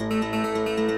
Música